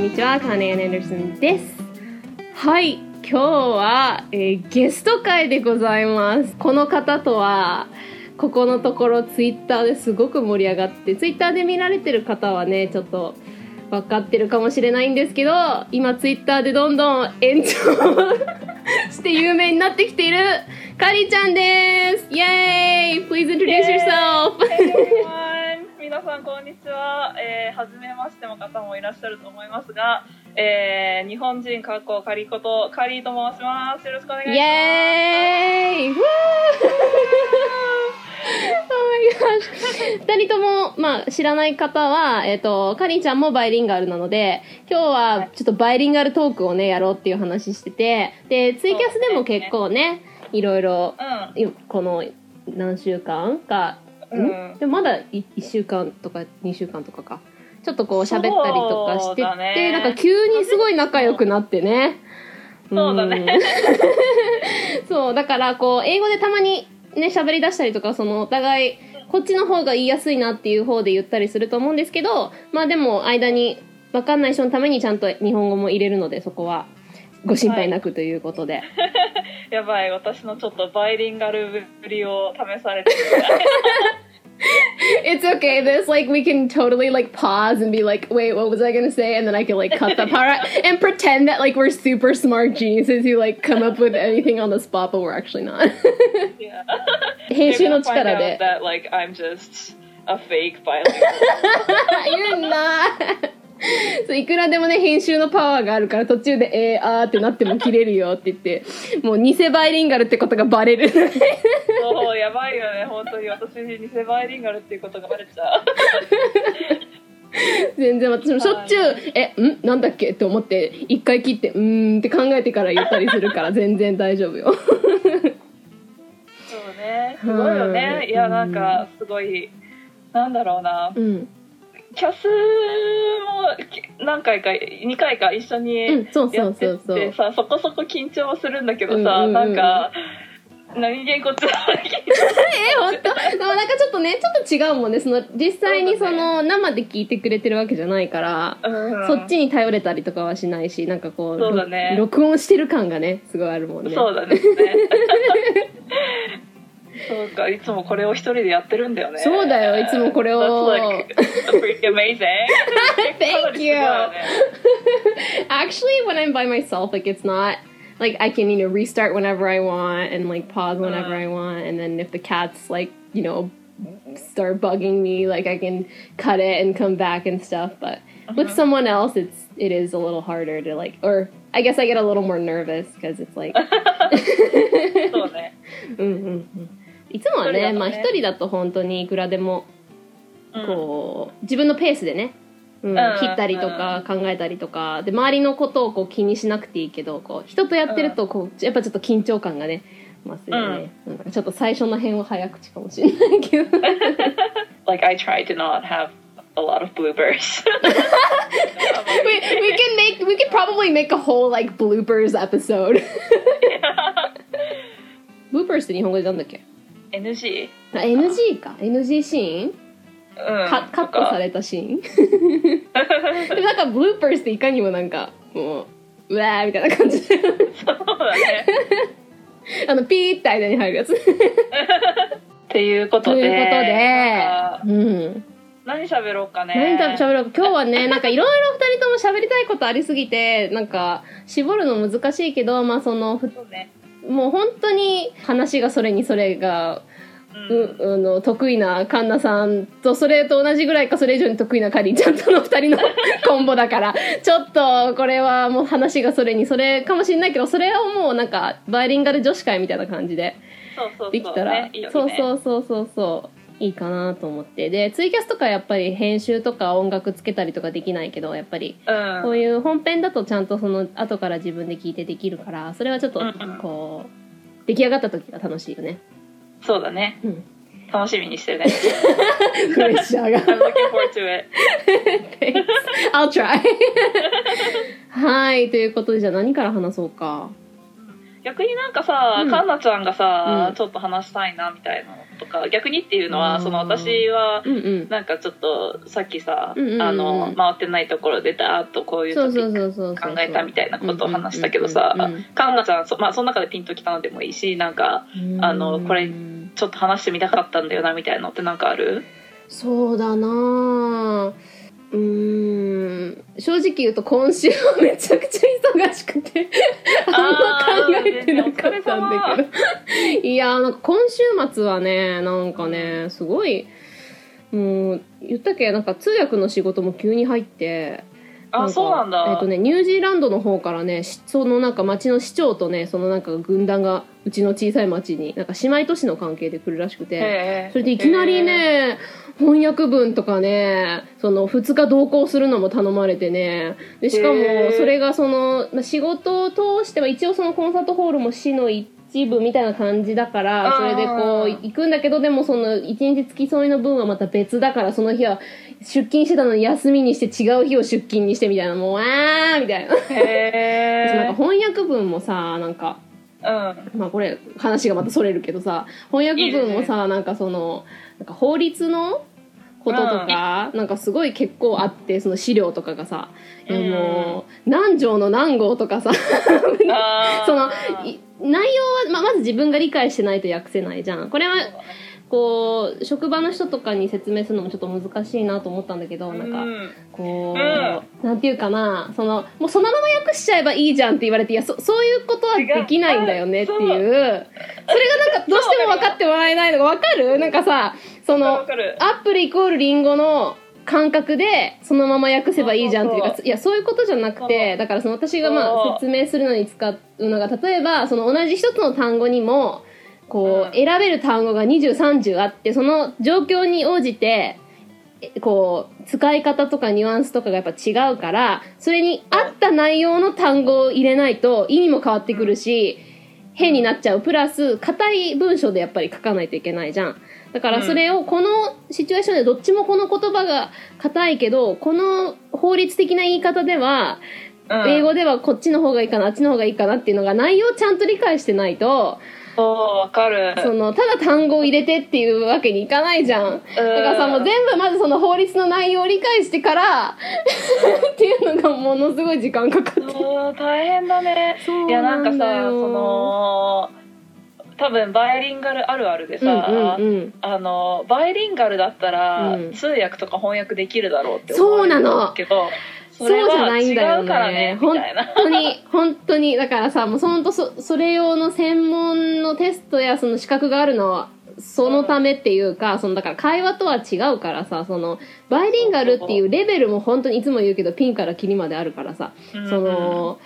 んにちは、カーネイアン・アンダーソンです。はい、今日は、えーゲスト会でございます。この方とは、ここのところツイッターですごく盛り上がって、ツイッターで見られてる方はね、ちょっと分かってるかもしれないんですけど、今ツイッターでどんどん延長 して有名になってきているカリちゃんです。イエーイ !Please introduce yourself! 皆さんこんにちは。えー、初めましての方もいらっしゃると思いますが、えー、日本人かっこカリことカリーと申します。よろしくお願いします。イエーイ Woo! Oh my gosh 二人とも、まあ、知らない方は、えっ、と、かりんちゃんもバイリンガルなので、今日はちょっとバイリンガルトークをね、やろうっていう話してて、で、ツイキャスでも結構ね、いろいろ、いこの何週間か、うん。でもまだ1週間とか2週間とかか。ちょっとこう喋ったりとかしてて、ねなんか急にすごい仲良くなってね。そうだねん。そう、だからこう、英語でたまにね、喋り出したりとか、そのお互い、こっちの方が言いやすいなっていう方で言ったりすると思うんですけど、まあでも間に分かんない人のためにちゃんと日本語も入れるので、そこはご心配なくということで。やばい、私のちょっとバイリンガルぶりを試されてる。 It's okay. This like we can totally like pause and be like, wait, what was I gonna say? And then I can like cut the part out and pretend that like we're super smart geniuses who like come up with anything on the spot, but we're actually not. Yeah. 編 They're 集の gonna find 力 out で。 that like I'm just a fake bilingual. You're not. そういくらでもね編集のパワーがあるから途中で「えー、あー」ってなっても切れるよって言ってもう偽バイリンガルってことがバレるそう、やばいよね、本当に私偽バイリンガルっていうことがバレちゃう。全然私もしょっちゅう「えん？なんだっけ?」って思って一回切って「うーん」って考えてから言ったりするから全然大丈夫よそうね、すごいよはい。ねいや、なんか、すごい、なんだろうな。うんキャスもき何回か、2回か一緒うにやってそうそう。てさ、そこそこ緊張するんだけどさ、うんうんうんなんか、何気にこ っちは緊張え本当でもなんかちょっとねちょっと違うもんね。その実際にその生で聞いてくれてるわけじゃないから、うんそっちに頼れたりとかはしないしなんかこうね。ろ録音してる感がねすごいあるもんね。そうだね。そうか、いつもこれを一人でやってるんだよね。そうだよいつもこれを That's like pretty amazing. かなりすごいよね Actually, when I'm by myself, like it's not like I can you know restart whenever I want and like pause whenever I want, and then if the cats like you know start bugging me, like I can cut it and come back and stuff. But with someone else, it's it is a little harder to like, or I guess I get a little more nervous because it's like. そうね。うんうんうん いつもはねね。まあ一人だと本当にいくらでもうん。こう自分のペースでね、うんうん。切ったりとか考えたりとかで周りのことをこう気にしなくていいけどこう人とやってるとこうやっぱちょっと緊張感がね増すよね、なんかちょっと最初の辺は早口かもしれないけど。Like I try to not have a lot of bloopers. we, we can make we could probably make a whole like bloopers episode. Bloopers って日本語でなんだっけ？NG? あ NG か NG シーン？うん。カカットされたシーン？で もなんかブルーパースっていかにもなんかもううわーみたいな感じでそうだね。あのピーって間に入るやつっていうことで。ということでうん何喋ろうかね。何食べろうか今日はね なんかいろいろ二人とも喋りたいことありすぎてなんか絞るの難しいけどまあそのふそうね。もう本当に話がそれにそれがうあの得意なカンナさんとそれと同じぐらいかそれ以上に得意なカリーちゃんとの二人のコンボだから ちょっとこれはもう話がそれにそれかもしれないけどそれをもうなんかバイリンガル女子会みたいな感じで。できたら、そうそうそうそうそういいかなと思ってでツイキャスとかやっぱり編集とか音楽つけたりとかできないけどやっぱりうん。こういう本編だとちゃんとその後から自分で聞いてできるからそれはちょっとうんうんこう出来上がった時が楽しいよね。そうだね。うん楽しみにしてるね。プレッシャーが I'm looking forward to it. Thanks. I'll try. はい、ということで、じゃあ何から話そうか。逆になんかさ、うんかんなちゃんがさ、うんちょっと話したいなみたいなのとか逆にっていうのは、うん。その私はなんかちょっとさっきさ、うんうんうん。あの回ってないところでダーッとこういうトピ考えたみたいなことを話したけどさうんうんうん。かんなちゃんそ,、まあ、その中でピンときたのでもいいしなんかうん。あのこれちょっと話してみたかったんだよなみたいなのってなんかある？そうだなあうーん。正直言うと今週はめちゃくちゃ忙しくて あんま考えてなかったんだけど。いやーなんか今週末はねなんかねすごいもう言ったっけ？なんか通訳の仕事も急に入ってあかそうなんだ、えっとね、ニュージーランドの方からねしそのなんか町の市長とねそのなんか軍団がうちの小さい町になんか姉妹都市の関係で来るらしくてそれでいきなりね翻訳文とかねその2日同行するのも頼まれてねでしかもそれがそのまあ仕事を通しては一応そのコンサートホールも市の一部みたいな感じだからそれでこううん行くんだけどでもその一日付き添いの分はまた別だからその日は出勤してたのに休みにして違う日を出勤にしてみたいなもうわーみたいな。へなんかえ翻訳文もさなんかうん。まあこれ話がまたそれるけどさ翻訳文もさなんかそのなんか法律のこととか、なんかすごい結構あってその資料とかがさ、いやもう何条の何号とかさ そのい内容は、まあ、まず自分が理解してないと訳せないじゃん。これはこう職場の人とかに説明するのもちょっと難しいなと思ったんだけどなんかうんこう、うなんていうかなそのもうそのまま訳しちゃえばいいじゃんって言われていやそそういうことはできないんだよねっていう。それがなんかどうしても分かってもらえないのが分かる？なんかさそわのアップルイコールリンゴの感覚でそのまま訳せばいいじゃんっていうかいやそういうことじゃなくてだからその私がまあ説明するのに使うのが例えばその同じ一つの単語にもこう選べる単語が2030あってその状況に応じてえこう使い方とかニュアンスとかがやっぱ違うからそれに合った内容の単語を入れないと意味も変わってくるし変になっちゃう。プラス硬い文章でやっぱり書かないといけないじゃん。だからそれをこのシチュエーションでどっちもこの言葉が硬いけどこの法律的な言い方ではうん。英語ではこっちの方がいいかなあっちの方がいいかなっていうのが内容をちゃんと理解してないとわかる。そのただ単語を入れてっていうわけにいかないじゃん。だからさもう全部まずその法律の内容を理解してから っていうのがものすごい時間かかって大変だね。いやなんかさその多分バイリンガルあるあるでさ、うんうんうん。あのバイリンガルだったら、うん。通訳とか翻訳できるだろうって思われるんだけどそうなの。れはそうじゃないんだよね。ね。本当に 本当に。だからさもうそんとそそれ用の専門のテストやその資格があるのはそのためっていうか、そのだから会話とは違うからさそのバイリンガルっていうレベルも本当にいつも言うけどピンからキリまであるからさ、うんその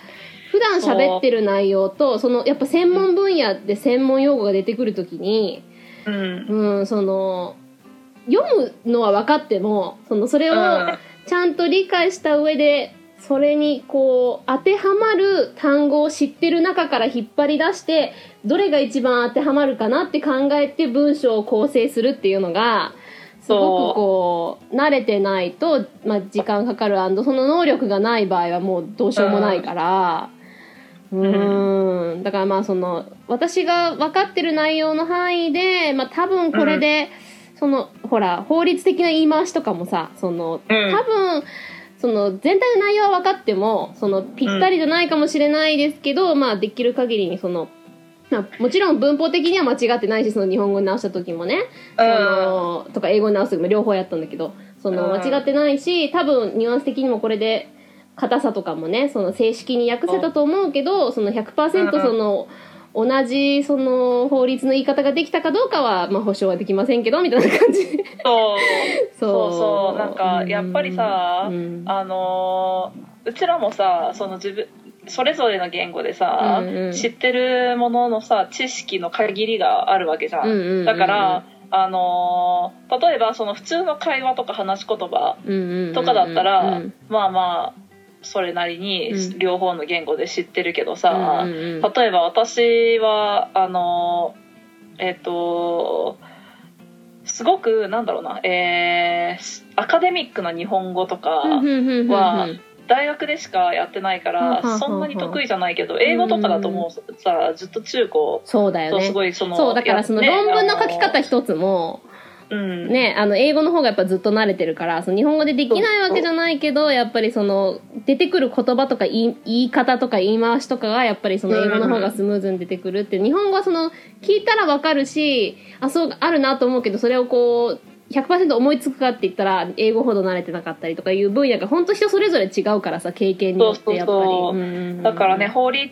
普段喋ってる内容とそのやっぱ専門分野で専門用語が出てくるときに、うん。うん、その読むのは分かってもそのそれをうんちゃんと理解した上でそれにこう当てはまる単語を知ってる中から引っ張り出してどれが一番当てはまるかなって考えて文章を構成するっていうのがすごくこう慣れてないと、まあ、時間かかるその能力がない場合はもうどうしようもないから。うーん。だからまあその私が分かってる内容の範囲で、まあ、多分これで、そのほら法律的な言い回しとかもさその多うん。分その全体の内容は分かってもそのぴったりじゃないかもしれないですけど、まあできる限りにその、まあ、もちろん文法的には間違ってないしその日本語に直した時もね。そのとか英語に直す時も両方やったんだけどそのうん。間違ってないし多分ニュアンス的にもこれで硬さとかもねその正式に訳せたと思うけどその100%その同じその法律の言い方ができたかどうかは、まあ、保証はできませんけどみたいな感じ。そう。そそうそう。なんかやっぱりさうん。あのーうちらもさその自分それぞれの言語でさ、うんうん。知ってるもののさ知識の限りがあるわけじゃん,、うんうんうんうん。だからあのー例えばその普通の会話とか話し言葉うんうんうんとかだったら、うん。まあまあそれなりにうん。両方の言語で知ってるけどさ、うんうんうん。例えば私はあのえっ、とすごくなんだろうなえーアカデミックな日本語とかは大学でしかやってないからそんなに得意じゃないけど英語とかだともうさずっと中高とすそうだよね。ごいそのそうだからそのや論文の書き方ね一つもあのうん。ねあの英語の方がやっぱずっと慣れてるからその日本語でできないわけじゃないけどやっぱりその出てくる言葉とか言い言い方とか言い回しとかがやっぱりその英語の方がスムーズに出てくるって日本語はその聞いたらわかるしあそうあるなと思うけどそれをこう100%思いつくかって言ったら英語ほど慣れてなかったりとかいう分野が本当人それぞれ違うからさ経験によってやっぱり。だからね法律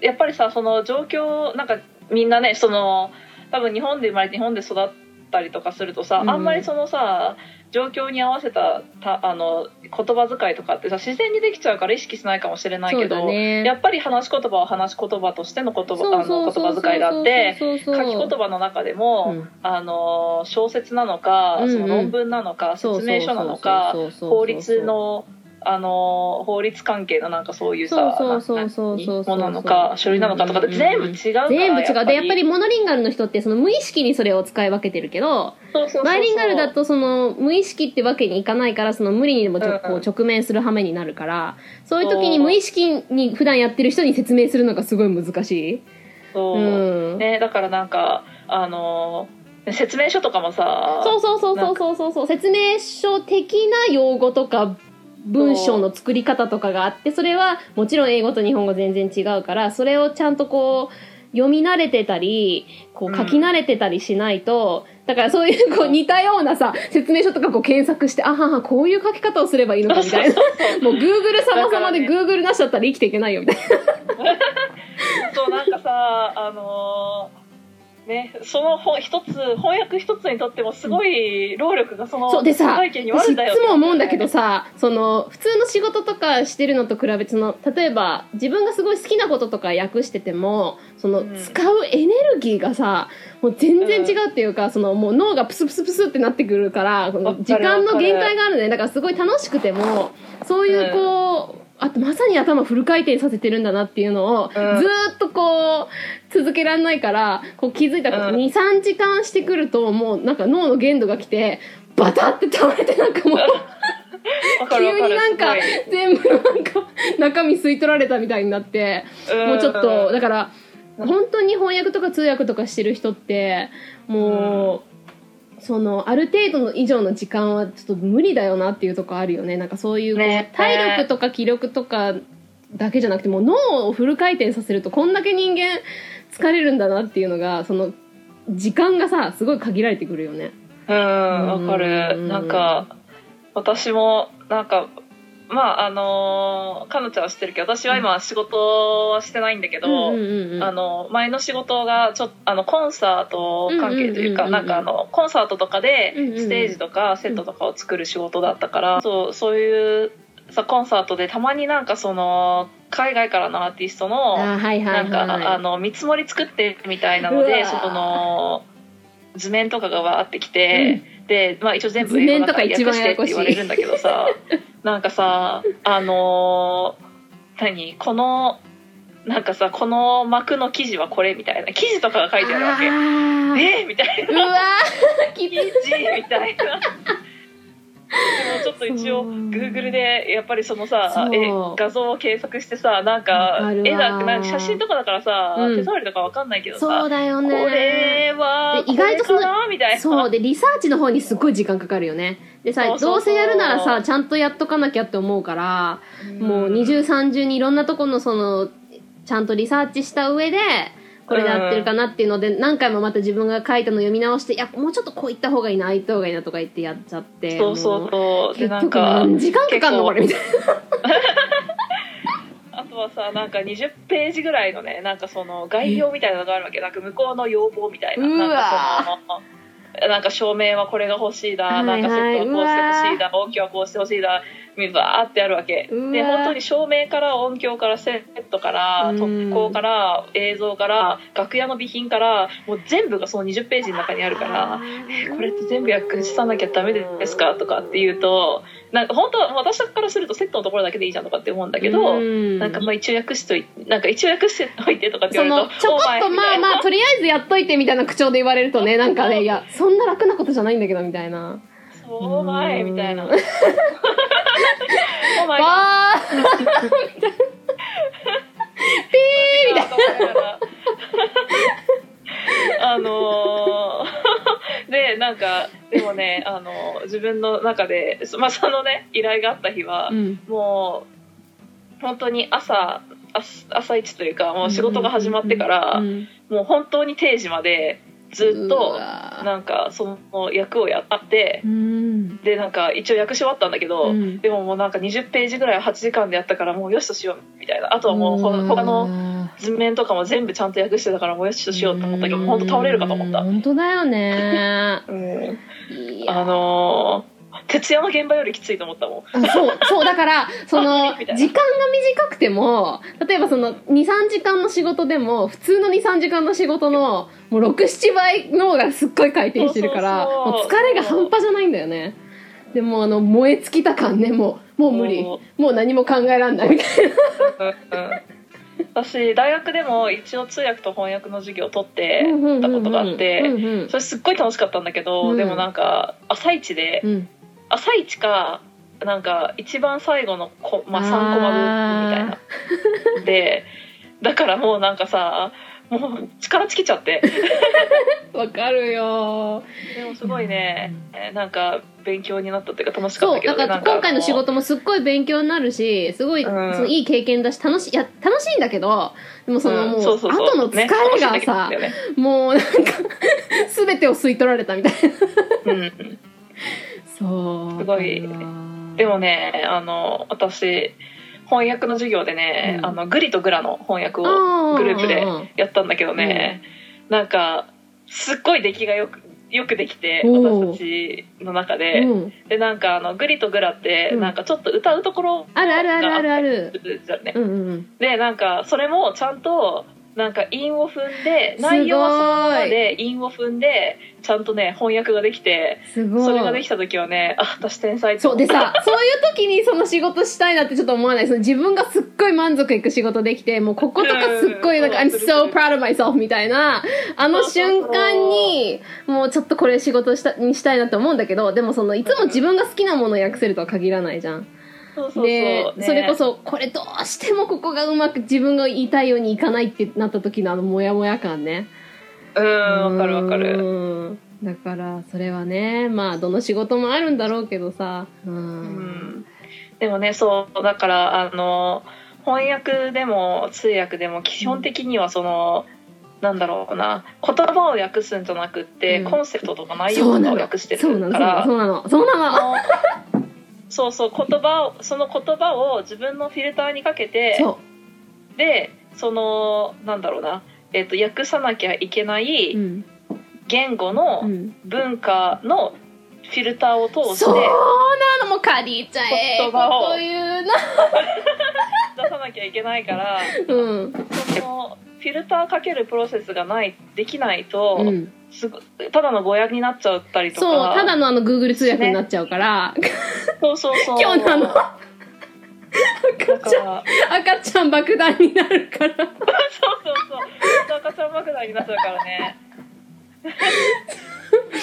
やっぱりさその状況なんかみんなねその多分日本で生まれて日本で育ったりとかするとさ、うん。あんまりそのさ状況に合わせたたあの言葉遣いとかってさ自然にできちゃうから意識しないかもしれないけど、だね。やっぱり話し言葉は話し言葉としての言葉あの言葉遣いがあって書き言葉の中でも、うん。あの小説なのか、その論文なのか説明書なのか法律のあの法律関係のなんかそういうさそうそうそうそうものなのか書類なのかとかって全部違うから全部違うでやっぱりモノリンガルの人ってその無意識にそれを使い分けてるけどバイリンガルだとその無意識ってわけにいかないからその無理にでもちょうんこう直面する羽目になるからそういう時に無意識に普段やってる人に説明するのがすごい難しい。そう、うんね、だからなんかあの説明書とかもさそうそうそうそうそうそう説明書的な用語とか文章の作り方とかがあってそれはもちろん英語と日本語全然違うからそれをちゃんとこう読み慣れてたりこう書き慣れてたりしないと、だからそういうこう似たようなさ説明書とかこう検索してあははこういう書き方をすればいいのかみたいな。もう Google 様々で Google なしだったら生きていけないよみたいな。そうなんかさあのね。その本一つ翻訳一つにとってもすごい労力がそのそうでさ背景にはあるんだよつも思うんだけどさその普通の仕事とかしてるのと比べてその例えば自分がすごい好きなこととか訳しててもそのうん。使うエネルギーがさもう全然違うっていうか、そのもう脳がプスプスプスってなってくるから時間の限界があるねだからすごい楽しくてもそういうこう、あとまさに頭フル回転させてるんだなっていうのを、ずーっとこう続けられないからこう気づいたうん。23時間してくるともうなんか脳の限度が来てバタって倒れてなんかもう急になんかす全部なんか中身吸い取られたみたいになってもうちょっとんだから本当に翻訳とか通訳とかしてる人ってもう、そのある程度の以上の時間はちょっと無理だよなっていうとこあるよねなんかそういう体力とか気力とかだけじゃなくてもう脳をフル回転させるとこんだけ人間疲れるんだなっていうのがその時間がさすごい限られてくるよね。うんわかうんるなんか私もなんかまああのかのちゃんは知ってるけど私は今仕事はしてないんだけど、うんうんうんうん。あの前の仕事がちょあのコンサート関係というか、うんうんうんうんなんかあのコンサートとかでうんうんうん。ステージとかセットとかを作る仕事だったから、そうそういうさコンサートでたまになんかその海外からのアーティストのなんかあの見積もり作ってみたいなのでそこの図面とかがわーってきて、で、まあ、一応全部英語だから訳してって言われるんだけどさ なんかさあのー何？このなんかさこの幕の記事はこれみたいな。記事とかが書いてあるわけ。えー。みたいうなわーきつ記事みたいな。でもちょっと一応そう。Google でやっぱりそのさえ画像を検索してさなんわか絵だなんか写真とかだからさ、うん。手触りとかわかんないけどさそうだよね。これはで意外とそのみたいな。そう。でリサーチの方にすっごい時間かかるよねでさそうそうそう。どうせやるならさちゃんとやっとかなきゃって思うから、もう二重三重にいろんなとこのそのちゃんとリサーチした上でこれで合ってるかなっていうので、何回もまた自分が書いたの読み直していやもうちょっとこう言った方がいいなああ言った方がいいなとか言ってやっちゃってそうそうそう。でなんか何時間かかんの？これみたい あとはさなんか20ページぐらいのねなんかその概要みたいなのがあるわけ。なんか向こうの要望みたいな。なんかそのなんか照明はこれが欲しいだ、はいはいなんかセットはこうしてほしいだ音響はこうしてほしいだバーってあるわけ。で本当に照明から音響からセットからうん。特攻から映像から楽屋の備品からもう全部がその20ページの中にあるからえこれって全部訳さなきゃダメですか？とかっていうとなんか本当は私からするとセットのところだけでいいじゃんとかって思うんだけど、うん。なんかまあ一応訳しといてなんか一応訳して おいてとかってそ言われるとのちょこっとまあまあとりあえずやっといてみたいな口調で言われるとねなんかねいやそんな楽なことじゃないんだけどみたいな。そうお前みたいなお前がわーみたいなピーみたいなあのー でなんかでもね、あのー自分の中で、まあ、そのね依頼があった日は、うん。もう本当に朝朝朝一というかもう仕事が始まってから、うん。もう本当に定時までずっうとなんかその役をやってうん。でなんか一応役し終わったんだけど、うん。でももうなんか20ページぐらい8時間でやったからもうよしとしようみたいな。あとはもうほ他の図面とかも全部ちゃんと訳してたからもうよしとしようと思ったけど本当倒れるかと思った。本当だよね。うん。あのー徹夜の現場よりきついと思ったもん。あそうそうだから その時間が短くても例えばその23時間の仕事でも普通の23時間の仕事のもう67倍脳がすっごい回転してるからもう疲れが半端じゃないんだよね。でもあの燃え尽きた感ねもうもう無理。ももう何も考えらんないみたいな。うんうん私大学でも一応通訳と翻訳の授業を取ってたことがあって、それすっごい楽しかったんだけど、うん。でもなんか朝一で、うん朝一かなんか一番最後のこ、まあ、3コマ分みたいな。でだからもうなんかさもう力尽きちゃって。わかるよ。でもすごいね、えなんか勉強になったっていうか楽しかっそうたけどねだから今回の仕事もすっごい勉強になるしすごい、うん。そのいい経験だし楽しいいや楽しいんだけどでもそのうん。もう,、そうそうそう。後の疲れがさ、ね。もうなんか 全てを吸い取られたみたいな。うんそうすごい。でもねあの私翻訳の授業でね、うん。あのグリとグラの翻訳をグループでうんうん。やったんだけどね、なんかすっごい出来がよくよくできて私たちの中で、うん。でなんかあのグリとグラってうん。なんかちょっと歌うところあるあるあるあるあるがる。じゃんねうんうん。でなんかそれもちゃんとなんか韻を踏んで内容はそのままで韻を踏んでちゃんとね翻訳ができてすごい。それができた時はねあ私天才って。そうでさそういう時にその仕事したいなってちょっと思わない？その自分がすっごい満足いく仕事できてもうこことかすっごいなんか「うん I'm so proud of myself」みたいなあの瞬間にもうちょっとこれ仕事したにしたいなって思うんだけどでもそのいつも自分が好きなものを訳せるとは限らないじゃん。で、ねそれこそこれどうしてもここがうまく自分が言いたいようにいかないってなった時のあのモヤモヤ感ね。うんわかるわかる。うん。だからそれはねまあどの仕事もあるんだろうけどさ。うん、うん。でもねそうだからあの翻訳でも通訳でも基本的にはその、なんだろうな言葉を訳すんじゃなくって、うん。コンセプトとか内容を訳してるから。そうなの。そうなの。そうなのそうそう言葉をその言葉を自分のフィルターにかけてそでそのなんだろうな、えっと訳さなきゃいけなう、いうん言語うのん、文化のフィルターを通してそうなのもうカちゃん。言葉を。うな 出さなきゃいけないからうん。そのフィルターかけるプロセスがないできないと、うん。すごただの語訳になっちゃったりとか。そうただのあの Google 通訳になっちゃうから、そうそうそう今日のあのだから。赤ちゃん爆弾になるから。そうそうそう。赤ちゃん爆弾になっちゃうからね。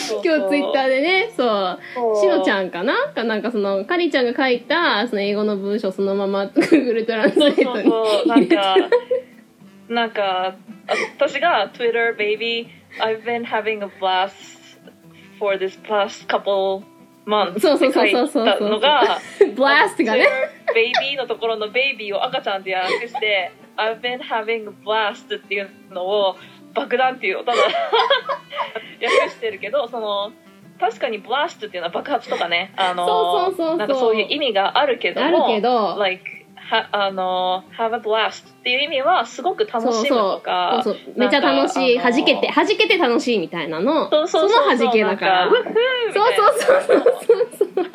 今日ツイッターでねそうーしのちゃんかな？かなんかそのカリーちゃんが書いたその英語の文章そのまま Google トランスレそうそうートにそう。なんかなんかあ私が Twitter baby I've been having a blast for this past couple months. そうそうそうそうそうのがブラストがね。Baby のところのベイビーを赤ちゃんって訳して I've been having a blast っていうのを爆弾っていうただ 訳してるけどその確かに blast っていうのは爆発とかね。あのそうそうそうそう。なんかそういう意味があるけどもあるけど。like はあの have a blast っていう意味はすごく楽しむとかそうそう。めっちゃ楽しい弾けて弾けて楽しいみたいなの。そうそうそう。の弾けだから。そうそうそうそうそう。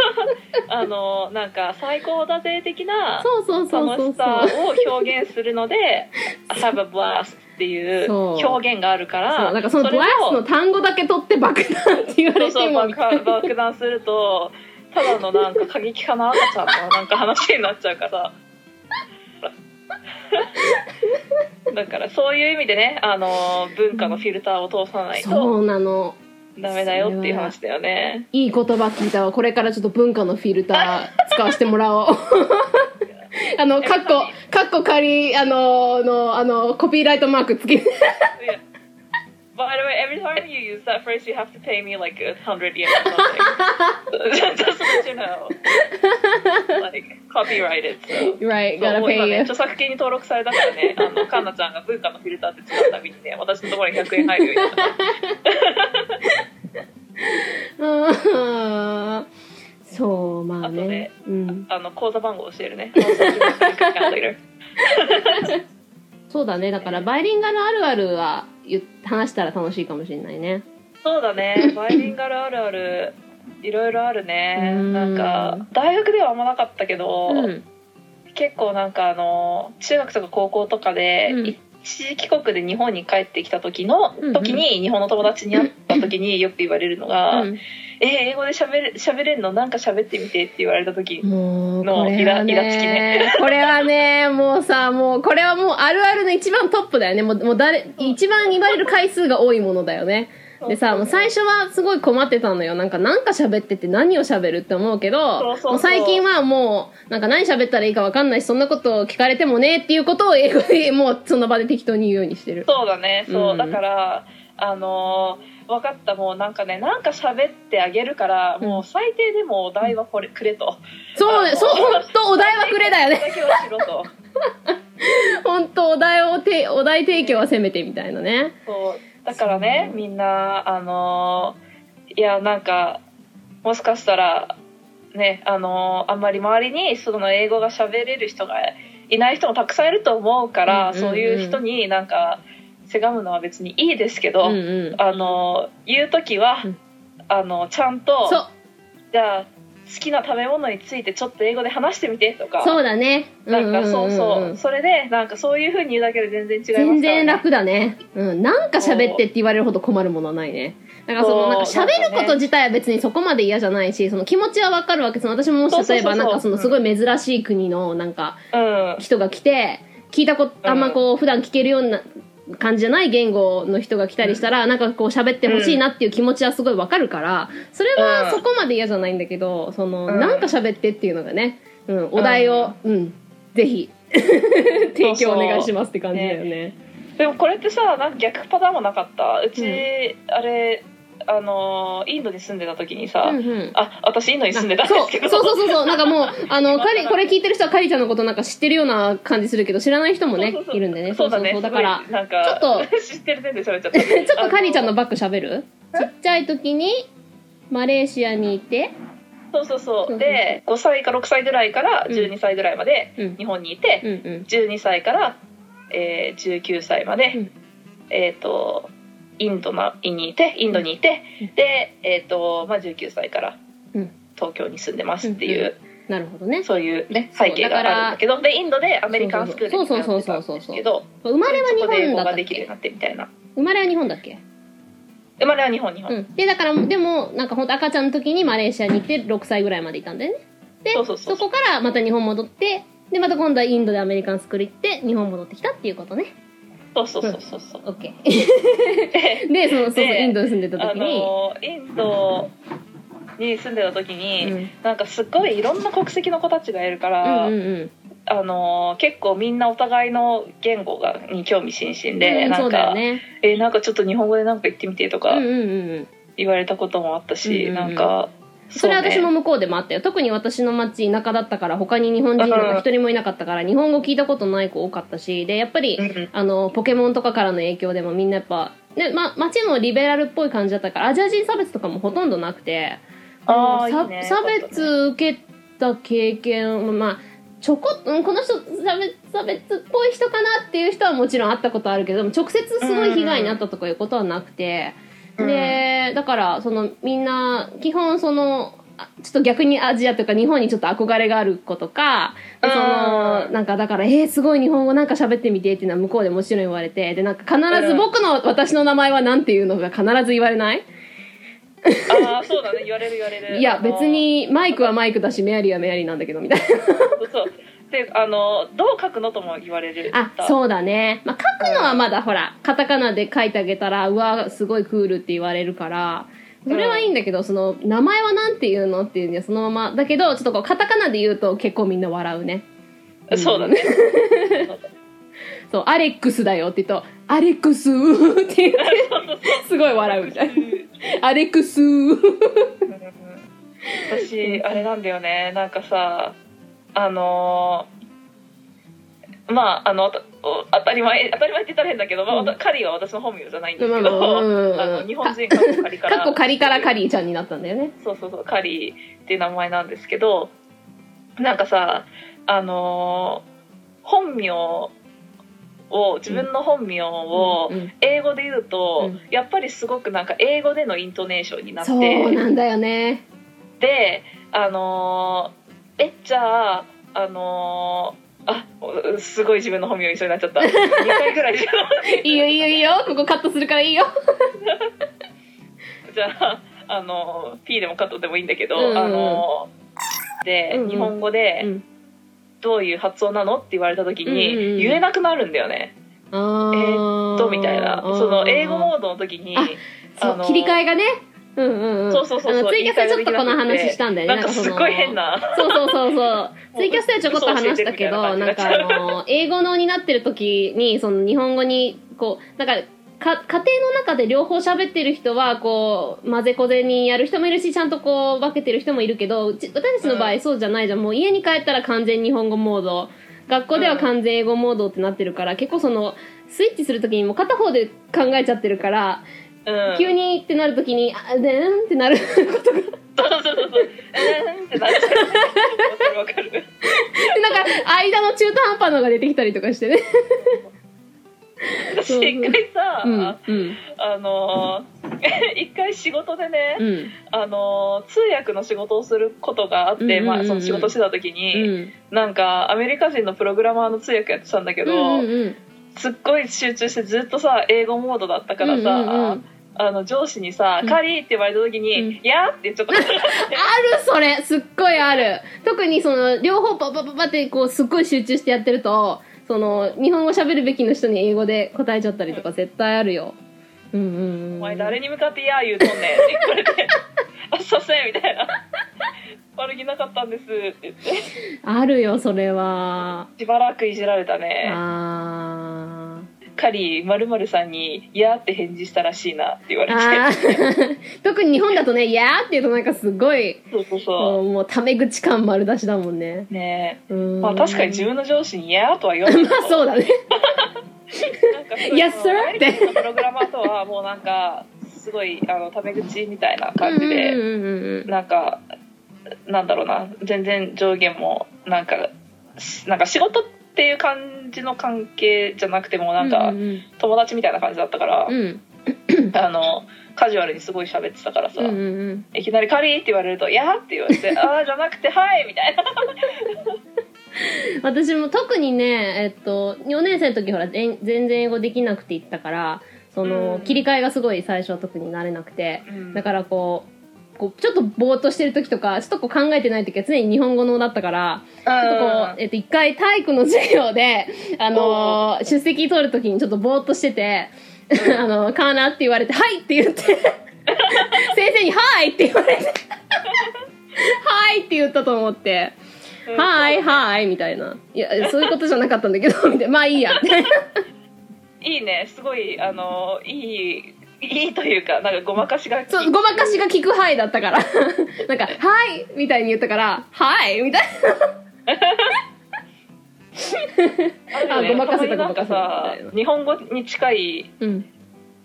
あのなんか最高だぜ的なそうそうそうそう楽しさを表現するので have a blast っていうそう。表現があるからそう。なんかそのブラストの単語だけ取って爆弾って言われてそうそうも爆爆弾するとただのなんか過激派な赤ちゃんのなんか話になっちゃうから。さ だからそういう意味でねあの文化のフィルターを通さないとそうなの。ダメだよっていう話だよね。いい言葉聞いたわ。これからちょっと文化のフィルター使わせてもらおう。あのカッコカッコ仮あののあのコピーライトマークつけ Yeah. By the way, every time you use that phrase, you have to pay me like a hundred yen or something. Just to let you know. Like, copyrighted, so. right gotta pay ね、you 著作権に登録されたからね、あの、カンナちゃんが文化のフィルターって使うたびにね、私のところに100円入るようになった。うんそうまあねあとねうん、あの、口座番号教えるね。そうだね。だからバイリンガルあるあるは話したら楽しいかもしれないね。そうだね、バイリンガルあるある、いろいろあるね。うん。なんか、大学ではあんまなかったけど、うん。結構なんかあの、中学とか高校とかで、うん一時帰国で日本に帰ってきた時の、うんうん。時に日本の友達に会った時に よく言われるのが、うん。えー英語で喋れ喋れんの？なんか喋ってみてって言われた時のこれはイライラつきねね。これはねもうさもうこれはもうあるあるの一番トップだよね。もうもう誰一番言われる回数が多いものだよねでさもう最初はすごい困ってたのよ。なんかなんか喋ってて何を喋るって思うけどもう最近はもうなんか何喋ったらいいか分かんないしそんなことを聞かれてもねっていうことを英語でもうその場で適当に言うようにしてる。そうだねそう、うん。だからあのー分かった。もうなんかねなんか喋ってあげるから、うん。もう最低でもお題はこれくれと。そうねそう本当お題はくれだよね。本当お題をてお題提供はせめてみたいなね。そうだからねみんなあのーいやなんかもしかしたらねあのーあんまり周りにその英語が喋れる人がいない人もたくさんいると思うから、うんうんうん。そういう人になんかせがむのは別にいいですけど、うんうん。あの言う時は、うん。あのちゃんとじゃあ好きな食べ物についてちょっと英語で話してみてとか。そうだね。なんかそうそう,、んんん。それでなんかそういうふうに言うだけで全然違います。から、ね、全然楽だね。うん。なんか喋ってって言われるほど困るものはないね。だからその、なんか喋ること自体は別にそこまで嫌じゃないし、その気持ちはわかるわけ。その私ももし例えばなんかそのすごい珍しい国のなんかうん。人が来て、聞いたこと、あんまこう普段聞けるような感じじゃない言語の人が来たりしたら、なんかこう喋ってほしいなっていう気持ちはすごいわかるから、それはそこまで嫌じゃないんだけど、その、うん。なんか喋ってっていうのがね、うん、お題を、うん、ぜひ、提供お願いしますって感じだよね。でもこれってさなんか逆パターンもなかった？うち、うん。あれあのインドに住んでた時にさ、うんうん。あ私インドに住んでたんですけど。そうそうそうそうなんかもうあの カリこれ聞いてる人はカリちゃんのことなんか知ってるような感じするけど知らない人もねそうそうそう。いるんでね。そうだね。だからなんかちょっ知ってる点で喋っちゃった。ちょっとカリちゃんのあバッグ喋る？ちっちゃい時にマレーシアにいて。そうそうそそうう。で5歳か6歳ぐらいからうん。12歳ぐらいまでうん。日本にいて、うんうん。12歳から、えー19歳まで、うん。えっ、とインドにいてインドにいて、うん。で、えっとまあ、19歳からうん。東京に住んでますっていう、なるほどね。そういうね背景があるんだけどでインドでアメリカンスクールに通ってたんですけど生まれは日本だったっ語ができるようにけなってみたいな生まれは日本だっけ？生まれは日本日本、うん。でだからでもなんか本当赤ちゃんの時にマレーシアに行って6歳ぐらいまでいたんだよね。でそこからまた日本戻ってでまた今度はインドでアメリカンスクール行って日本戻ってきたっていうことねそうそうそうそうそう。オッケー。でそのそうそうでインドに住んでたあ時に、のインドに住んでた時に、うん。なんかすっごいいろんな国籍の子たちがいるから、うんうんうん。あの結構みんなお互いの言語がに興味津々で、うん、なんか、よね。えなんかちょっと日本語でなんか言ってみてとか言われたこともあったし、うんうんうん。なんかそれは私も向こうでもあったよ。特に私の町田舎だったから他に日本人が一人もいなかったから日本語聞いたことない子多かったしでやっぱり、あのポケモンとかからの影響でもみんなやっぱ、ねま、町もリベラルっぽい感じだったからアジア人差別とかもほとんどなくてさあ差別受けた経験まあちょこっとうんこの人差別差別っぽい人かなっていう人はもちろん会ったことあるけども直接すごい被害に遭ったとかいうことはなくて、うんでだからそのみんな基本そのあちょっと逆にアジアとか日本にちょっと憧れがある子とか、でそのうん。なんかだから「えー、すごい日本語なんか喋ってみて」っていうのは向こうでもちろん言われてでなんか必ずうん。僕の私の名前はなんていうのが必ず言われない？ああそうだね。言われる言われる。いや別にマイクはマイクだしメアリーはメアリーなんだけどみたいな。そうであのどう書くのとも言われる。あそうだね、まあ、書くのはまだほらカタカナで書いてあげたらうわすごいクールって言われるからそれはいいんだけど、その名前はなんて言うのっていうんでそのままだけどちょっとこうカタカナで言うと結構みんな笑うね。そうだね。そうアレックスだよって言うとアレックスーって言ってすごい笑うみたいな。アレックスー。私あれなんだよね。なんかさあのーまああの当たり前当たり前って言ったら変だけど、まあうん。カリーは私の本名じゃないんですまあけど、まあうんあの日本人カッコカリかからっこカリからカリーちゃんになったんだよね。そうそうそうカリーっていう名前なんですけどなんかさあのー本名を自分の本名をうん。英語で言うと、うん。やっぱりすごくなんか英語でのイントネーションになって。そうなんだよね。であのーえじゃああのーあすごい自分の本名言いそうになっちゃった。2回ぐらい自分の本名い。いよいいよいいよ。ここカットするからいいよ。じゃああの P でもカットでもいいんだけど、うんうん。あので、うんうん。日本語でうん。どういう発音なのって言われた時にうんうんうん。言えなくなるんだよね、あー。とみたいな。その英語モードの時にあの切り替えがねうんうんうん。そうそうそうそうあのツイキャスでちょっとこの話したんだよね。なんかすっごい変な。そうそうそうそう。ツイキャスでちょこっと話したけど、なんかあの、英語のになってる時に、その日本語に、こう、なんか、か家庭の中で両方喋ってる人は、こう、混ぜこぜにやる人もいるし、ちゃんとこう、分けてる人もいるけど、うち私たちの場合そうじゃないじゃん。もう家に帰ったら完全日本語モード。学校では完全英語モードってなってるから、結構その、スイッチする時にもう片方で考えちゃってるから、うん急にってなる時に、あ、でんってなることが。そうそうそうそうえーんってなっちゃうわかるわかるでなんか、間の中途半端のが出てきたりとかしてね。私一回さ、うん。うん。あのー一回仕事でね、うん。あのー通訳の仕事をすることがあって、うんうんうんうんまあ、その仕事してた時うに、ん。なんかアメリカ人のプログラマーの通訳やってたんだけど、うんうんうんすっごい集中してずっとさ英語モードだったからさ、うんうんうん。あの上司にさ「うん。カリー」って言われた時にうん「いや」ってちゃった。あるそれすっごいある。特にその両方パパパパってこうすっごい集中してやってるとその日本語喋るべきの人に英語で答えちゃったりとか絶対あるよ。うんうんうん。お前誰に向かって「いや」言うとんねんって言われて「あすいません」みたいな「悪気なかったんです」って言ってあるよそれは。しばらくいじられたね。あカリーまるさんに「いや」って返事したらしいなって言わーれて。特に日本だとね「いや」って言うとなんかすごいそうそうもそう。もうタメ口感丸出しだもんね。うねうん。まあ確かに自分の上司に「いや」とは言わない まあそうだね。なんかい Yes, その sir? アメリカ人のプログラマーとはもうなんかすごいあのタメ口みたいな感じで、うんうんうんうん。なんかなんだろうな。全然上限もなんかしなんか仕事っていう感じの関係じゃなくてもなんか友達みたいな感じだったから、うん。あのカジュアルにすごい喋ってたからさ、うんうんうん。いきなり「カリー」って言われると「いや」って言われて「ああじゃなくて「はい」みたいな。私も特にね、えっと、4年生の時ほら全全然英語できなくて言ったからその、うん。切り替えがすごい最初は特に慣れなくて、うん。だからこうこうちょっとぼーっとしてる時とかちょっとこう考えてない時は常に日本語のだったからちょっとこう、えっと、一回体育の授業で、あのー出席取る時にちょっとぼーっとしてて「あのかな?」って言われて「はい」って言って 先生に「はい」って言われて「はい」って言ったと思って。うんはいはいみたいな。いや、そういうことじゃなかったんだけど、みたいな。まあいいや、み たいな。いいねすごいあのいいいいというかなんかごまかしがそう、ごまかしが効くはいだったから。なんか、はいみたいに言ったから、はいみたいあるよねあごまかせたたまになんかさごまかせ日本語に近いな。うん。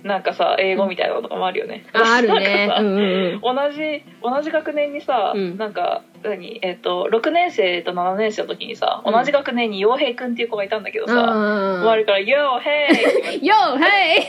なんかさ英語みたいなのとかもあるよね、うんうんうん。同じ同じ学年にさ、うんなんか何？えっ、と6年生と7年生の時にさうん同じ学年に陽平くんっていう子がいたんだけどさ、あ周りから「YO! ヘイ! 」って言われてよヘイ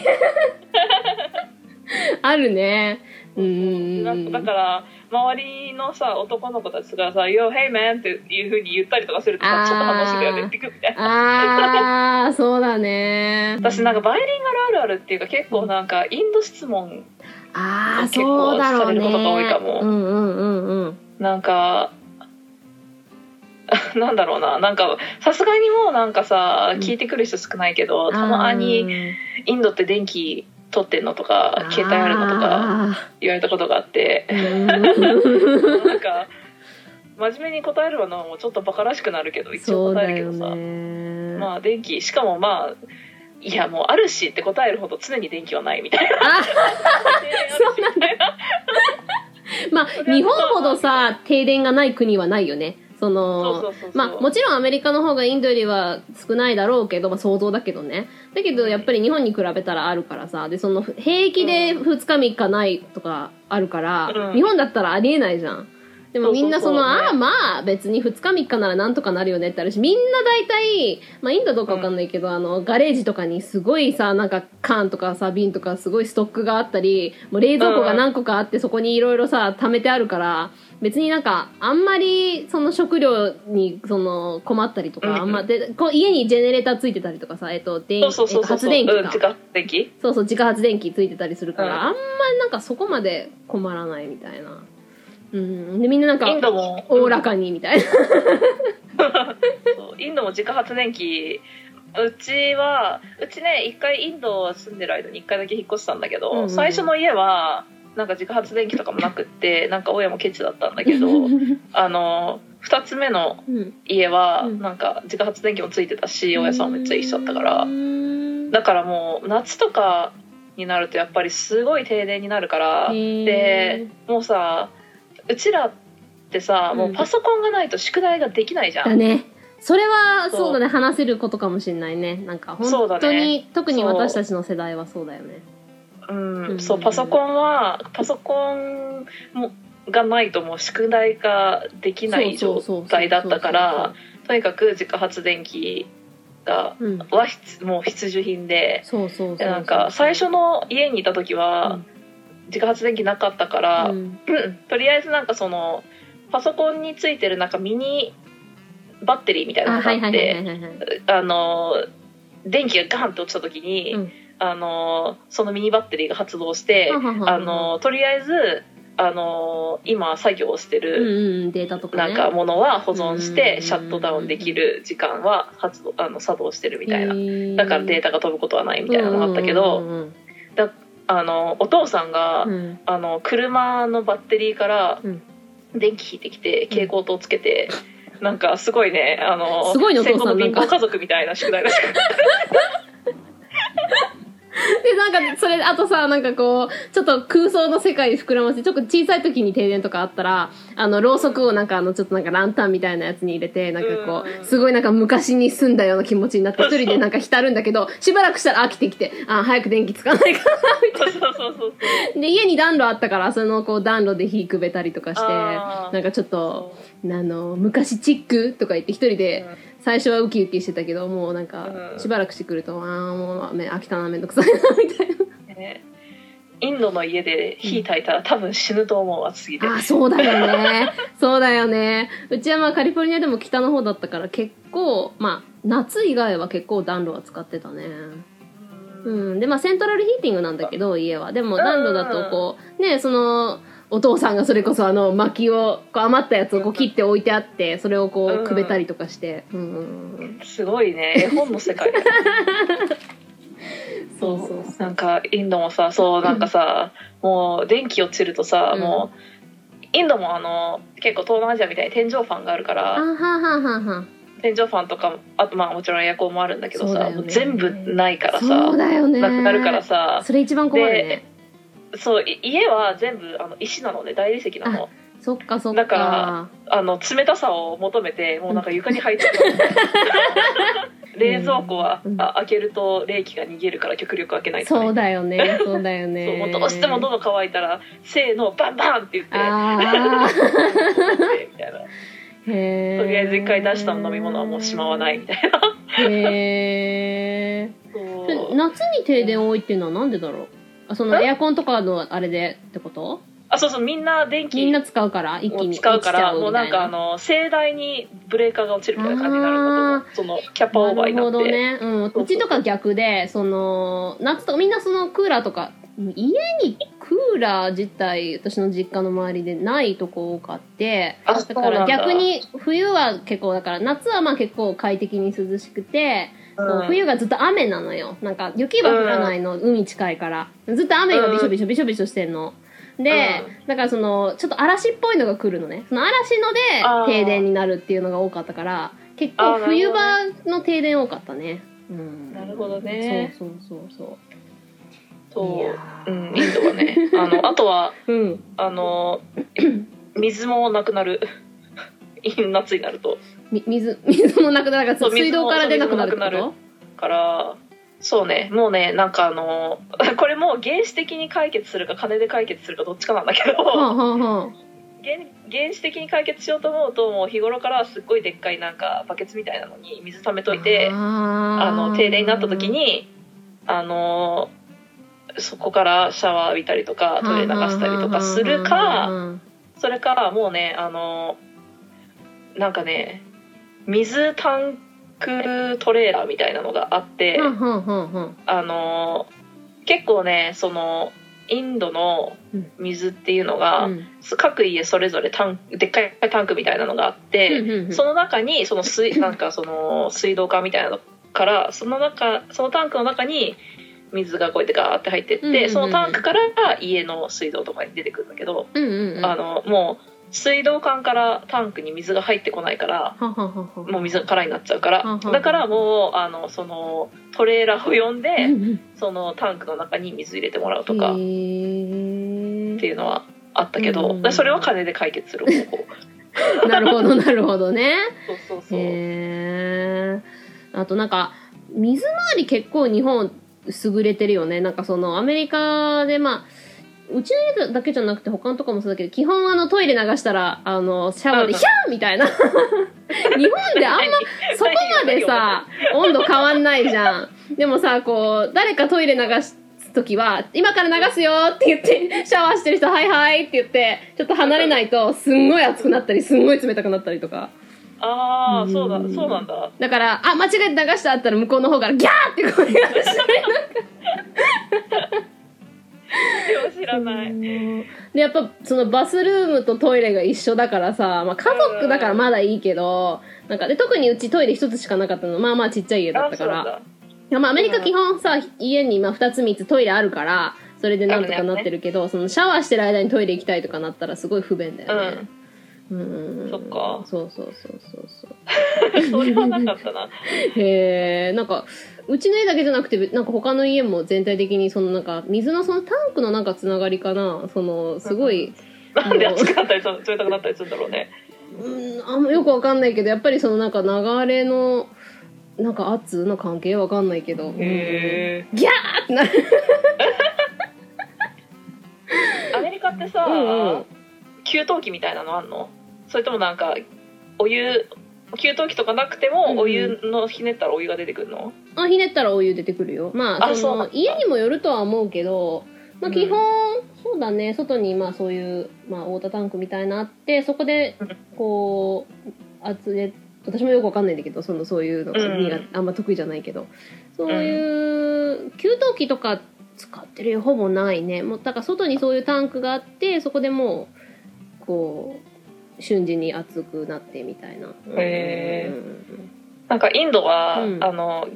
あるね。うんうんなうんん。かだから周りのさ男の子たちがさ「YO! ヘイ man!」っていう風に言ったりとかするとさあーちょっと話が出てくるみたいな。あー、そうだね。私なんかバイリンガルあるあるっていうか結構なんかインド質問あー、結構そうだろうね。されることが多いかもうんうんうんうん。なんか なんだろうな。なんかさすがにもうなんかさうん。聞いてくる人少ないけどたまにインドって電気撮ってんのとか携帯あるのとかあ言われたことがあって。ーなんか真面目に答えるのもちょっとバカらしくなるけど一応答えるけどさ、ね。まあ電気しかもまあいやもうあるしって答えるほど常に電気はないみたいな まあ、日本ほどさ、停電がない国はないよね。その、まあ、もちろんアメリカの方がインドよりは少ないだろうけど、まあ、想像だけどね。だけど、やっぱり日本に比べたらあるからさ、で、その、平気で2日3日ないとかあるから、うん日本だったらありえないじゃん。でもみんなその、ね。ああ、まあ、別に2日3日ならなんとかなるよねってあるし、みんな大体、まあ、インドどうかわかんないけど、あの、ガレージとかにすごいさ、なんか缶とかさ、瓶とかすごいストックがあったり、もう冷蔵庫が何個かあって、そこにいろいろさ、貯めてあるから、別になんか、あんまり、その食料に、その、困ったりとか、うんあんま、で、こう家にジェネレーターついてたりとかさ、えっと、電発電機か。うん自家電気そうそう、自家発電機ついてたりするから、うん。あんまりなんかそこまで困らないみたいな。うん。で、みんななんかイン、ドもおおらかにみたいな。そうインドも自家発電機うちはうちね一回インド住んでる間に一回だけ引っ越したんだけど、うんうん最初の家はなんか自家発電機とかもなくってなんか親もケチだったんだけど あの2つ目のうん。家はうんなんか自家発電機もついてたし親さんもめっちゃいい人だったからうんだからもう夏とかになるとやっぱりすごい停電になるからでもうさうちらってさもうパソコンがないと宿題ができないじゃん。だね。それは、そうだね、話せることかもしれないね。なんか、本当に、特に私たちの世代はそうだよね。うんうんそうパソコンはパソコンもがないともう宿題ができない状態だったからとにかく自家発電機がうん。は必もう必需品でそうそうなんか最初の家にいた時は、うん自家発電機なかったから、うん。とりあえずなんかそのパソコンについてるなんかミニバッテリーみたいなあ、のがあって。あの電気がガンって落ちた時に、うん。あのそのミニバッテリーが発動して、あのとりあえずあの今作業してうんるうん、データとかね。なんかものは保存しうんてシャットダウンできる時間は発動あの作動してるみたいな。なだからデータが飛ぶことはないみたいなのがあったけど、うんうんあのお父さんが、うん。うんあの車のバッテリーからうん。電気引いてきて蛍光灯つけて、なんかすごいねあのすごいねお父さん貧乏家族みたいな宿題らしくて で、なんか、それ、あとさ、なんかこう、ちょっと空想の世界で膨らませて、ちょっと小さい時に停電とかあったら、あの、ろうそくをなんかあの、ちょっとなんかランタンみたいなやつに入れて、なんかこうすごいなんか昔に住んだような気持ちになって、一人でなんか浸るんだけど、しばらくしたら飽きてきて、あ、早く電気つかないかそうそうそうそうな。で、家に暖炉あったから、そのこう暖炉で火くべたりとかして、なんかちょっと、あの、昔チックとか言って一人で、最初はウキウキしてたけど、もうなんかう、んしばらくしてくると、ああ、もうめ飽きたな、めんどくさいな、みたいな。ねインドの家で火焚いたら多分死ぬと思う暑すぎてあ、そうだよね。そうだよね。うちはまあカリフォルニアでも北の方だったから結構、まあ夏以外は結構暖炉は使ってたね。うん。で、まあセントラルヒーティングなんだけど、家は。でも暖炉だとこう、ね、その、お父さんがそれこそあの薪を、こう余ったやつをこう切って置いてあって、それをこうくべたりとかして。うん。すごいね絵本の世界そうそうそう。なんかインドもさそうなんかさもう電気落ちるとさ、うんもうインドもあの結構東南アジアみたいに天井ファンがあるかあら。天井ファンとかあとまあもちろんエアコンもあるんだけどさ、ね全部ないからそさうだよね。なくなるからさそれ一番困るね。そうい家は全部あの石なので大理石なのそっかそっか。だからあの冷たさを求めてもうなんか床に入ってる 冷蔵庫は、うんあ開けると冷気が逃げるから極力開けないとね そうだよね。そうだよね。そうもうどうしても喉乾いたら「せーのバンバン!」って言ってあみたいな。とりあえず一回出した飲み物はもうしまわないみたいなへえ。夏に停電多いっていうのはなんでだろう？あ、そのエアコンとかのあれでってこと？あそうそうみんな電気みんな使うから？一気をに使うからもうなんかあの盛大にブレーカーが落ちるみたいな感じになるんだと思うそのキャパオーバーになるほなってどね。うん。そうちとか逆で、その、夏とかみんなそのクーラーとか、家にクーラー自体、私の実家の周りでないとこ多かって、だから逆に冬は結構、だから夏はまあ結構快適に涼しくて、こう冬がずっと雨なのよ。なんか雪は降らないの、海近いから。ずっと雨がびしょびしょびしょびしょしてんの。で、だからそのちょっと嵐っぽいのが来るのね。その嵐ので停電になるっていうのが多かったから結構冬場の停電多かったね。うん。なるほどね。そうそうそうそう。そう、うん、インドはね。あの あとはうん。あの 水もなくなる。夏になるとみ水 水もなくなるからそう水道から出なくなるからそうねもうねなんかあの これもう原始的に解決するか金で解決するかどっちかなんだけど、とはあはあはあ。原原始的に解決しようと思うともう日頃からすっごいでっかいなんかバケツみたいなのに水溜めといてああの停電になった時にあのそこからシャワー浴びたりとかトイレ流したりとかするかそれからもうねあのなんかね水タンクトレーラーみたいなのがあってはんはんはんはん。あの結構ねそのインドの水っていうのが、うん。各家それぞれタンでっかいタンクみたいなのがあって、うんうんうん。その中にその水 なんかその水道管みたいなのからその中そのタンクの中に水がこうやってガーって入ってって、うんうんうん。そのタンクから家の水道とかに出てくるんだけど、うんうんうん。あのもう水道管からタンクに水が入ってこないからもう水が空になっちゃうから、だからもうあのそのトレーラーを呼んで、そのタンクの中に水入れてもらうとかっていうのはあったけど、うんそれは金で解決する方法。なるほどなるほどね。そうそうそう、へえあとなんか水回り結構日本優れてるよね。なんかそのアメリカでまあうちの家だけじゃなくて他のとこもそうだけど基本あのトイレ流したらあのシャワーでうん。ヒャーみたいな。日本であんま そこまでさ温度変わんないじゃん。でもさこう誰かトイレ流す時は今から流すよって言ってシャワーしてる人はいはいって言ってちょっと離れないとすんごい熱くなったりすんごい冷たくなったりとか。ああそうだうんそうなんだ。だからあ間違えて流したったら向こうの方からギャーって声がでも知らない。でやっぱそのバスルームとトイレが一緒だからさ、まあ、家族だからまだいいけどなんかで特にうちトイレ一つしかなかったのまあまあちっちゃい家だあったから。まあアメリカ基本さ家にまあ2つ3つトイレあるからそれでなんとかなってるけど、そのシャワーしてる間にトイレ行きたいとかなったらすごい不便だよね。うん。そっか。そうそうそうそうそう。それはなかったな。へえんかうちの家だけじゃなくてなんか他の家も全体的にそのなんか水のそのタンクのなんかつながりかなそのすごい、なんで熱くなったり冷たくなったりするんだろうね。うん、あんまよくわかんないけどやっぱりそのなんか流れのなんか圧の関係はわかんないけど、へえギャーってなる。アメリカってさ、うんうん。給湯器みたいなのあんの？それともなんかお湯給湯器とかなくても、うんうん。お湯のひねったらお湯が出てくるの？あひねったらお湯出てくるよ。まあその家にもよるとは思うけど、まあ、うん。基本、そうだね。外にまあそういう、まあ、ウォータータンクみたいなのあってそこでうんこう圧で私もよくわかんないんだけどそのそういうのがあんま得意じゃないけど。そういう給湯器とか使ってるよほぼないね。もうだから外にそういうタンクがあってそこでもうこう瞬時に熱くなってみたいな。へー。うんなんかインドは、うん。あの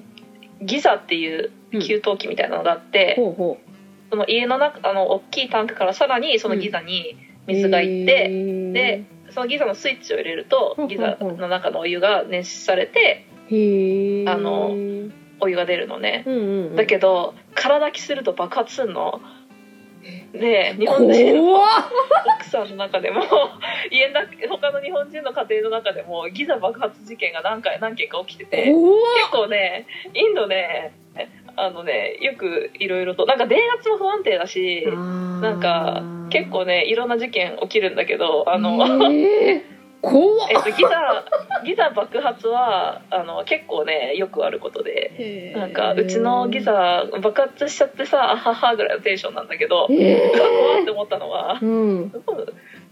ギザっていう給湯器みたいなのがあって、ほうほう。その家の中あの大きいタンクからさらにそのギザに水がいって、てでそのギザのスイッチを入れるとギザの中のお湯が熱されてあのお湯が出るのね、うんうんうん、だけど空炊きすると爆発すんので日本人の奥さんの中でも 家の中他の日本人の家庭の中でもギザ爆発事件が何回何件か起きてて結構ねインドねあのねよくいろいろとなんか電圧も不安定だしななんか結構ねいろんな事件起きるんだけどあの、えー、怖っ。えっと、ギザギザ爆発はあの結構ねよくあることで。なんかうちのギザ爆発しちゃってさあははぐらいのテンションなんだけど、え。うわ怖って思ったのはー、うん。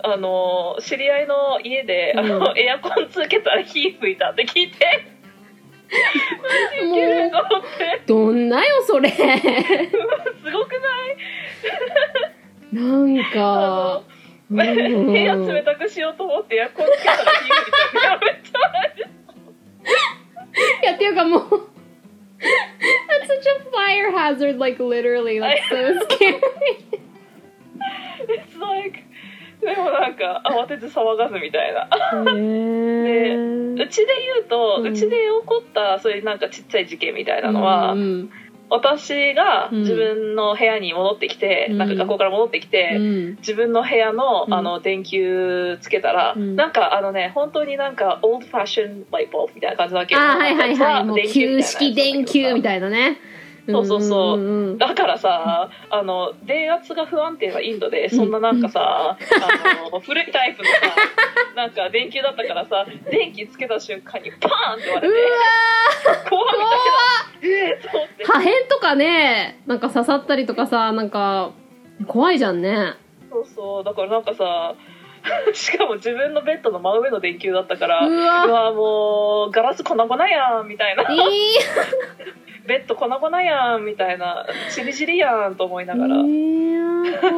あの知り合いの家であの、うん。エアコンつけたら火吹いたって聞いていもうどんなよそれ。すごくない？なんあかの 部屋冷たくしようと思ってエアコンつけたら火吹いたってやめちゃいやっていうかもう That's such a fire hazard, like literally, like so scary. It's like でもなんか慌てて騒がずみたいな。へうちで言うと、ううんちで起こったそういうなんかちっちゃい事件みたいなのは、うん私がうん。自分の部屋に戻ってきて、うん。なんか学校から戻ってきて、うん。自分の部屋のうん。あの電球つけたら、うん。なんかあのね本当になんかオールファッションライトボールみたいな感じだけどあはいはいはいもう旧式電球みいたいなねそうそうそうんんんだからさあの電圧が不安定なインドでそんななんかさ、あの 古いタイプのさなんか電球だったからさ電気つけた瞬間にパーンって割うれてわ怖みたいなえー、って。ー破片とかねなんか刺さったりとかさなんか怖いじゃんね。そうそう。だからなんかさ しかも自分のベッドの真上の電球だったからうわ。うわもうガラス粉々やんみたいな。え ベッド粉々やんみたいなチリチリやんと思いながら、ー、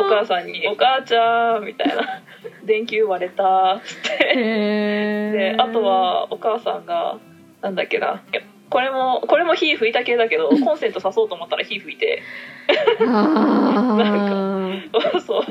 お母さんに「お母ちゃん」みたいな「電球割れた」っつって。へであとはお母さんがなんだっけな。これもこれも火吹いた系だけど コンセント刺そうと思ったら火吹いて。あそう。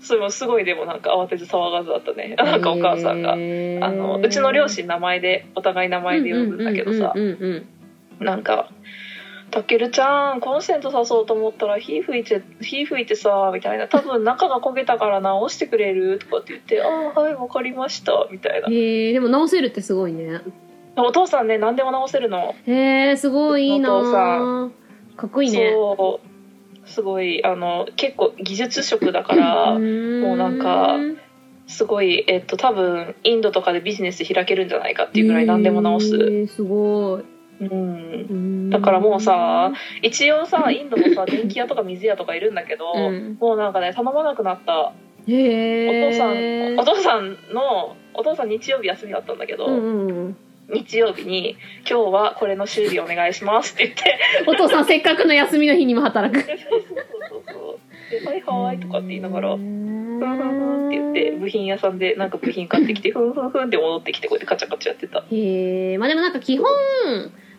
それもすごいでもなんか慌てず騒がずだったね。ーなんかお母さんが。へー。あのうちの両親名前でお互い名前で呼ぶんだけどさ。うんうんうんうんなんか「たけるちゃんコンセント刺そうと思ったら火吹いて火吹いてさ」みたいな「多分中が焦げたから直してくれる?」とかって言って「ああはいわかりました」みたいな。へえでも直せるってすごいね。お父さんね何でも直せるの。へえすごいいいなお父さかっこいいね。そう。すごいあの結構技術職だからももうなんかすごいえっと多分インドとかでビジネス開けるんじゃないかっていうぐらい何でも直す、へえすごいうん、だからもうさ一応さインドもさ 電気屋とか水屋とかいるんだけど、うん。もうなんかね頼まなくなった。お父さんお父さんのお父さん日曜日休みだったんだけど、うんうんうん。日曜日に「今日はこれの修理お願いします」って言って。お父さんせっかくの休みの日にも働く。そうそうそうそうで「はいはい」とかって言いながら「ふふんふんふん」って言って部品屋さんでなんか部品買ってきて「ふんふんふん」って戻ってきてこうやってカチャカチャやってた。へえまあでもなんか基本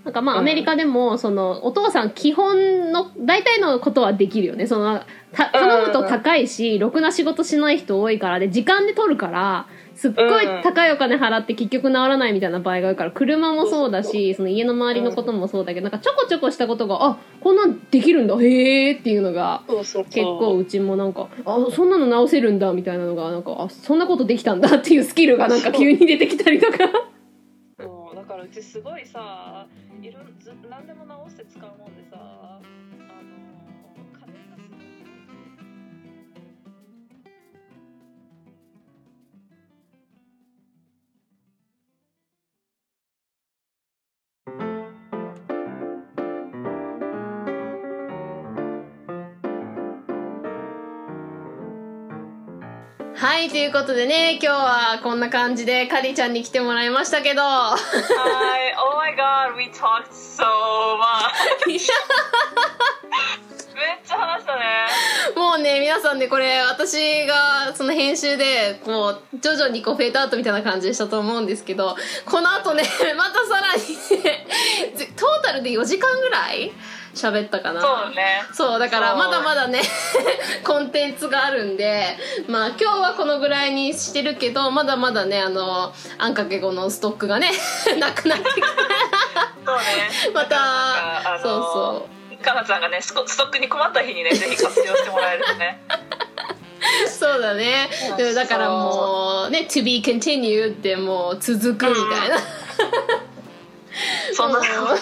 なんかまあうん。アメリカでもそのお父さん基本の大体のことはできるよね。そのた頼むと高いしろくな仕事しない人多いからで時間で取るからすっごい高いお金払って結局治らないみたいな場合があるから車もそうだしその家の周りのこともそうだけどなんかちょこちょこしたことがあこんなんできるんだへえっていうのが結構うちもなんかあそんなの直せるんだみたいなのがなんかあそんなことできたんだっていうスキルがなんか急に出てきたりとかからうちすごいさいろず何でも直して使うもんではいということでね今日はこんな感じでカリちゃんに来てもらいましたけど Hi, oh my god, we talked so much. めっちゃ話したね。もうね皆さんねこれ私がその編集でこう徐々にこうフェードアウトみたいな感じでしたと思うんですけどこの後ね またさらにねトータルで4時間ぐらい喋ったかな。そうね。そうだからまだまだね コンテンツがあるんでまあ今日はこのぐらいにしてるけどまだまだねあのあんかけ語のストックがね なくなってきてそうね。またそうそう。かなちゃんがねストックに困った日にねぜひ活用してもらえるとね。そうだね。だからもうね「to be continued」ってもう続くみたいな、そんな。もう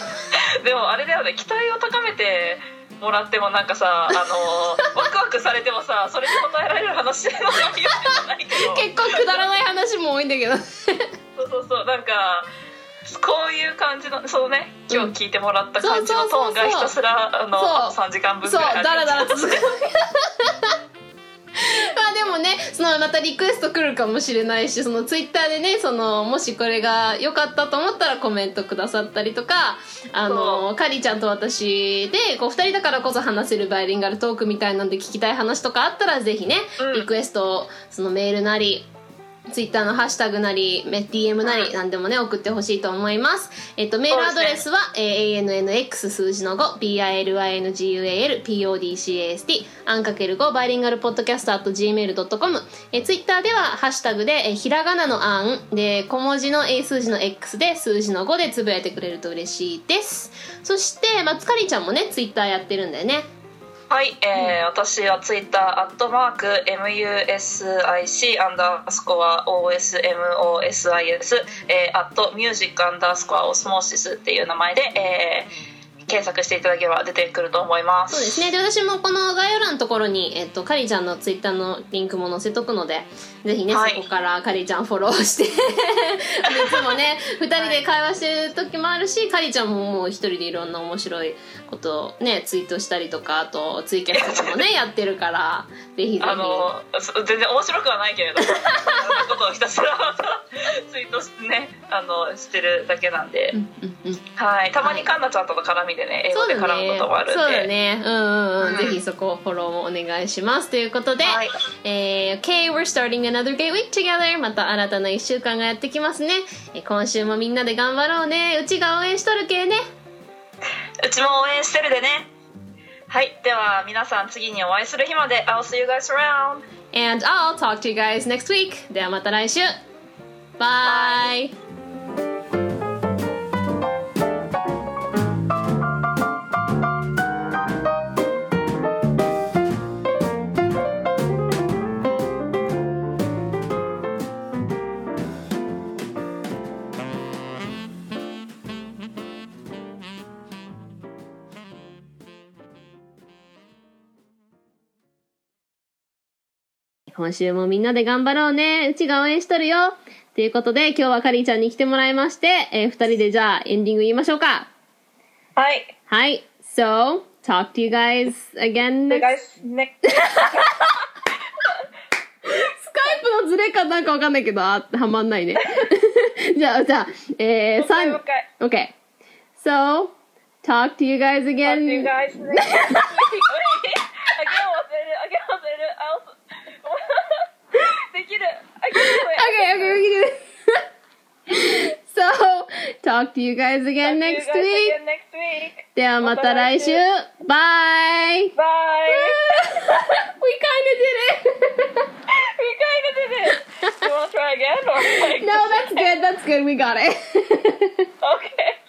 でもあれだよね期待を高めてもらってもなんかさあの ワクワクされてもさそれに応えられる話の内容じゃないけど。結構くだらない話も多いんだけどそうそうそうなんかこういう感じのそうね今日聞いてもらった感じのトーンがひたすらあのそう。あと3時間分ぐそうらいあるだらだら続く まあでもねそのまたリクエスト来るかもしれないしそのツイッターでねそのもしこれが良かったと思ったらコメントくださったりとかあのカリちゃんと私でこう2人だからこそ話せるバイリンガルトークみたいなんで聞きたい話とかあったらぜひね、うん。リクエストをそのメールなりツイッターのハッシュタグなり、メ DM なり、なんでもね、送ってほしいと思います。えっと、メールアドレスは、えー ANNX 数字の5、BILINGUAL、PODCAST、アンかける5、バイリンガルポッドキャスト at gmail.com。えー、ツイッターでは、ハッシュタグで、えーひらがなのアン、で、小文字の A 数字の X で、数字の5でつぶやいてくれると嬉しいです。そして、まあ、つかりちゃんもね、ツイッターやってるんだよね。はい、えー私はツイッターアットマーク MUSIC アンダースコア OSMOSIS えーアットミュージックアンダースコアオスモーシスっていう名前で、えー検索していただければ出てくると思いますそうですね。で、私もこの概要欄のところに、えっと、かりちゃんのツイッターのリンクも載せとくので、ぜひね、はい。そこからかりちゃんフォローして、いつもね、二人で会話してる時もあるし、かりちゃんももう一人でいろんな面白いことをね、ツイートしたりとか、あとツイキャスとかもね、やってるから、ぜひぜひ。あのそ全然面白くはないけれどもそんなことをひたすら ツイートしてねあのしてるだけなんで、うんうんうん。はい、たまにカンナちゃんとの絡みでね英語で絡むねこともあるんで。そうだね。うんうんうん、うん。ぜひそこフォローもお願いします。ということで、はい。えー OK we're starting another gay week together. また新たな1週間がやってきますね。えー今週もみんなで頑張ろうね。うちが応援しとるけね。うちも応援してるでね。はいでは皆さん次にお会いする日まで I'll see you guys around and I'll talk to you guys next week ではまた来週。バイ今週もみんなで頑張ろうね。うちが応援しとるよ。ということで、今日はかりんちゃんに来てもらいまして、えー二人でじゃあエンディング言いましょうか。はいはい。So, talk to you guys again next guys next スカイプのズレかなんかわかんないけど、あ、はまんないね。じゃあ、じゃあ、えー、三もう一回 OK. So, talk to you guys Talk to you again. guys next げる。 Okay, okay, okay. so, talk to you guys again next week. Again next week. ではまた来週。Bye! Bye. We kinda did it! we kind of did it. You want to try again? Or like, no, that's good, that's good, we got it. Okay.